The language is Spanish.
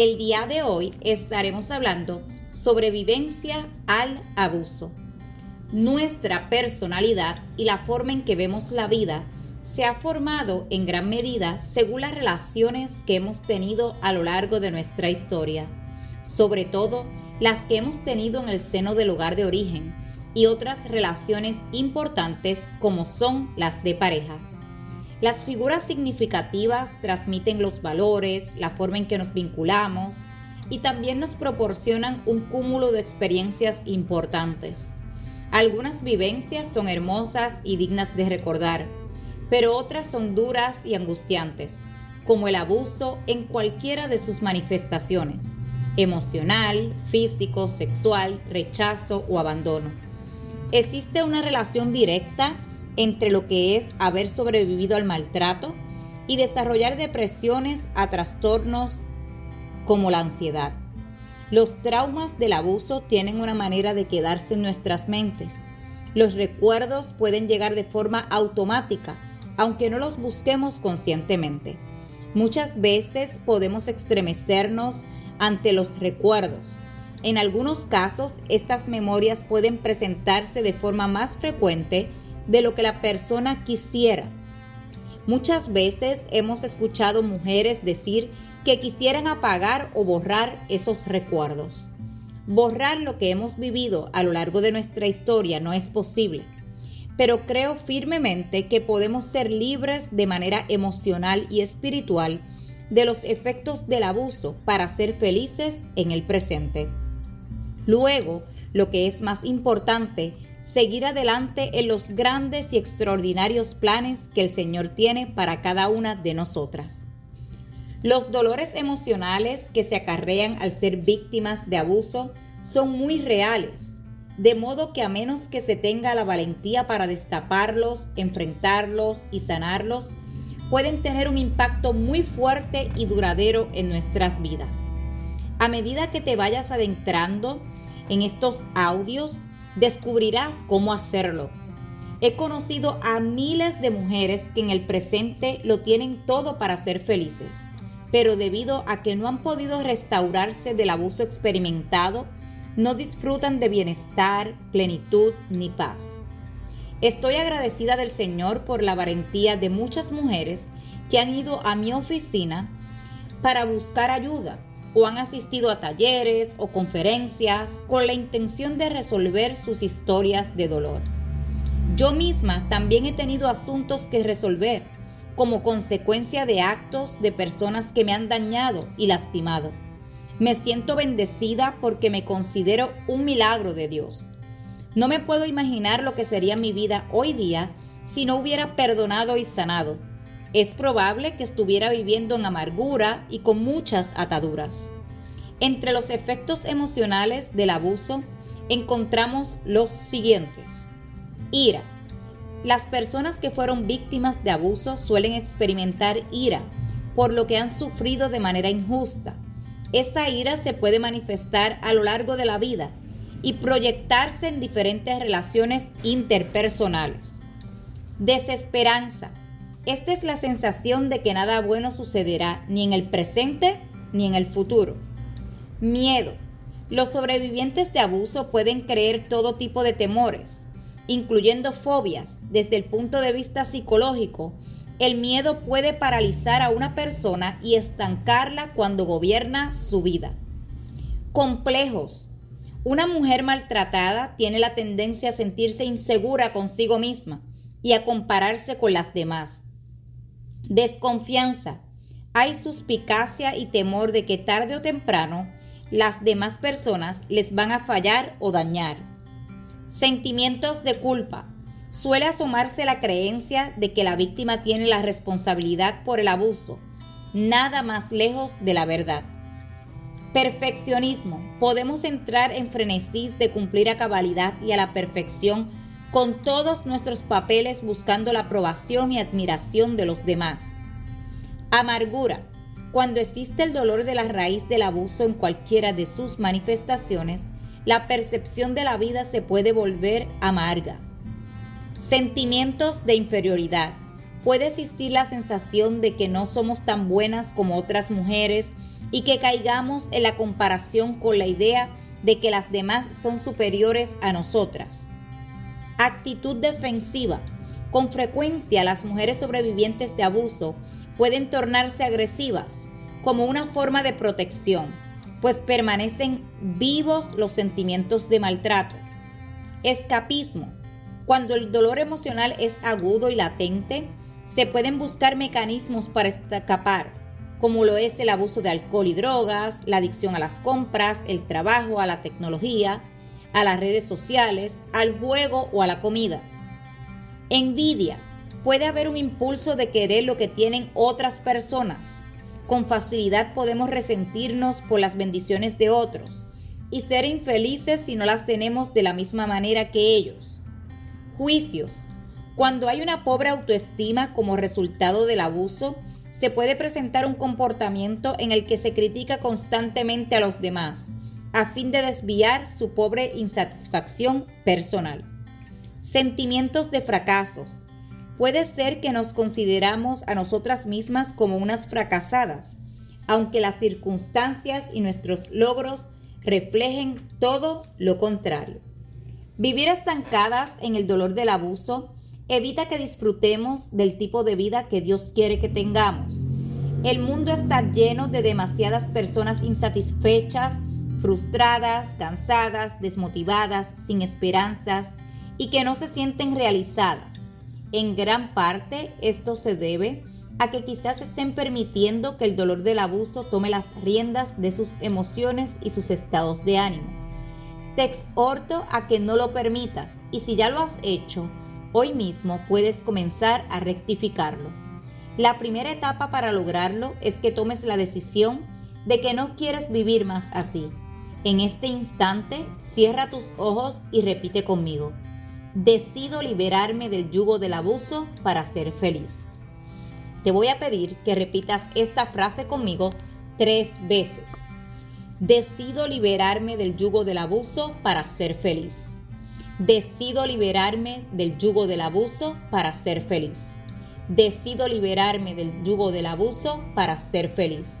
El día de hoy estaremos hablando sobre vivencia al abuso. Nuestra personalidad y la forma en que vemos la vida se ha formado en gran medida según las relaciones que hemos tenido a lo largo de nuestra historia, sobre todo las que hemos tenido en el seno del lugar de origen y otras relaciones importantes como son las de pareja. Las figuras significativas transmiten los valores, la forma en que nos vinculamos y también nos proporcionan un cúmulo de experiencias importantes. Algunas vivencias son hermosas y dignas de recordar, pero otras son duras y angustiantes, como el abuso en cualquiera de sus manifestaciones, emocional, físico, sexual, rechazo o abandono. Existe una relación directa entre lo que es haber sobrevivido al maltrato y desarrollar depresiones a trastornos como la ansiedad. Los traumas del abuso tienen una manera de quedarse en nuestras mentes. Los recuerdos pueden llegar de forma automática, aunque no los busquemos conscientemente. Muchas veces podemos estremecernos ante los recuerdos. En algunos casos, estas memorias pueden presentarse de forma más frecuente de lo que la persona quisiera. Muchas veces hemos escuchado mujeres decir que quisieran apagar o borrar esos recuerdos. Borrar lo que hemos vivido a lo largo de nuestra historia no es posible, pero creo firmemente que podemos ser libres de manera emocional y espiritual de los efectos del abuso para ser felices en el presente. Luego, lo que es más importante, seguir adelante en los grandes y extraordinarios planes que el Señor tiene para cada una de nosotras. Los dolores emocionales que se acarrean al ser víctimas de abuso son muy reales, de modo que a menos que se tenga la valentía para destaparlos, enfrentarlos y sanarlos, pueden tener un impacto muy fuerte y duradero en nuestras vidas. A medida que te vayas adentrando en estos audios, descubrirás cómo hacerlo. He conocido a miles de mujeres que en el presente lo tienen todo para ser felices, pero debido a que no han podido restaurarse del abuso experimentado, no disfrutan de bienestar, plenitud ni paz. Estoy agradecida del Señor por la valentía de muchas mujeres que han ido a mi oficina para buscar ayuda o han asistido a talleres o conferencias con la intención de resolver sus historias de dolor. Yo misma también he tenido asuntos que resolver como consecuencia de actos de personas que me han dañado y lastimado. Me siento bendecida porque me considero un milagro de Dios. No me puedo imaginar lo que sería mi vida hoy día si no hubiera perdonado y sanado es probable que estuviera viviendo en amargura y con muchas ataduras. Entre los efectos emocionales del abuso encontramos los siguientes. Ira. Las personas que fueron víctimas de abuso suelen experimentar ira por lo que han sufrido de manera injusta. Esa ira se puede manifestar a lo largo de la vida y proyectarse en diferentes relaciones interpersonales. Desesperanza esta es la sensación de que nada bueno sucederá ni en el presente ni en el futuro. Miedo. Los sobrevivientes de abuso pueden creer todo tipo de temores, incluyendo fobias. Desde el punto de vista psicológico, el miedo puede paralizar a una persona y estancarla cuando gobierna su vida. Complejos. Una mujer maltratada tiene la tendencia a sentirse insegura consigo misma y a compararse con las demás. Desconfianza. Hay suspicacia y temor de que tarde o temprano las demás personas les van a fallar o dañar. Sentimientos de culpa. Suele asomarse la creencia de que la víctima tiene la responsabilidad por el abuso, nada más lejos de la verdad. Perfeccionismo. Podemos entrar en frenesí de cumplir a cabalidad y a la perfección con todos nuestros papeles buscando la aprobación y admiración de los demás. Amargura. Cuando existe el dolor de la raíz del abuso en cualquiera de sus manifestaciones, la percepción de la vida se puede volver amarga. Sentimientos de inferioridad. Puede existir la sensación de que no somos tan buenas como otras mujeres y que caigamos en la comparación con la idea de que las demás son superiores a nosotras. Actitud defensiva. Con frecuencia las mujeres sobrevivientes de abuso pueden tornarse agresivas como una forma de protección, pues permanecen vivos los sentimientos de maltrato. Escapismo. Cuando el dolor emocional es agudo y latente, se pueden buscar mecanismos para escapar, como lo es el abuso de alcohol y drogas, la adicción a las compras, el trabajo, a la tecnología, a las redes sociales, al juego o a la comida. Envidia. Puede haber un impulso de querer lo que tienen otras personas. Con facilidad podemos resentirnos por las bendiciones de otros y ser infelices si no las tenemos de la misma manera que ellos. Juicios. Cuando hay una pobre autoestima como resultado del abuso, se puede presentar un comportamiento en el que se critica constantemente a los demás a fin de desviar su pobre insatisfacción personal. Sentimientos de fracasos. Puede ser que nos consideramos a nosotras mismas como unas fracasadas, aunque las circunstancias y nuestros logros reflejen todo lo contrario. Vivir estancadas en el dolor del abuso evita que disfrutemos del tipo de vida que Dios quiere que tengamos. El mundo está lleno de demasiadas personas insatisfechas, frustradas, cansadas, desmotivadas, sin esperanzas y que no se sienten realizadas. En gran parte esto se debe a que quizás estén permitiendo que el dolor del abuso tome las riendas de sus emociones y sus estados de ánimo. Te exhorto a que no lo permitas y si ya lo has hecho, hoy mismo puedes comenzar a rectificarlo. La primera etapa para lograrlo es que tomes la decisión de que no quieres vivir más así en este instante, cierra tus ojos y repite conmigo. Decido liberarme del yugo del abuso para ser feliz. Te voy a pedir que repitas esta frase conmigo tres veces. Decido liberarme del yugo del abuso para ser feliz. Decido liberarme del yugo del abuso para ser feliz. Decido liberarme del yugo del abuso para ser feliz.